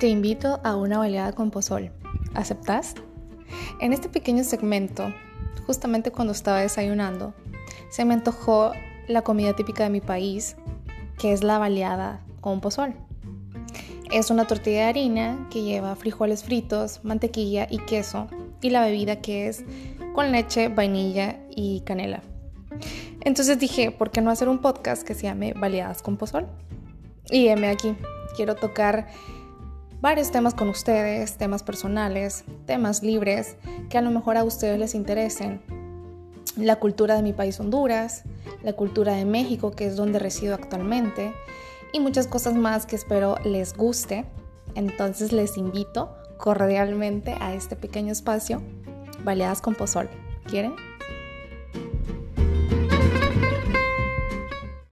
Te invito a una baleada con pozol. ¿Aceptas? En este pequeño segmento, justamente cuando estaba desayunando, se me antojó la comida típica de mi país, que es la baleada con pozol. Es una tortilla de harina que lleva frijoles fritos, mantequilla y queso, y la bebida que es con leche, vainilla y canela. Entonces dije, ¿por qué no hacer un podcast que se llame Baleadas con Pozol? Y heme aquí, quiero tocar varios temas con ustedes, temas personales, temas libres, que a lo mejor a ustedes les interesen. La cultura de mi país Honduras, la cultura de México, que es donde resido actualmente, y muchas cosas más que espero les guste. Entonces les invito cordialmente a este pequeño espacio, Baleadas con Pozol. ¿Quieren?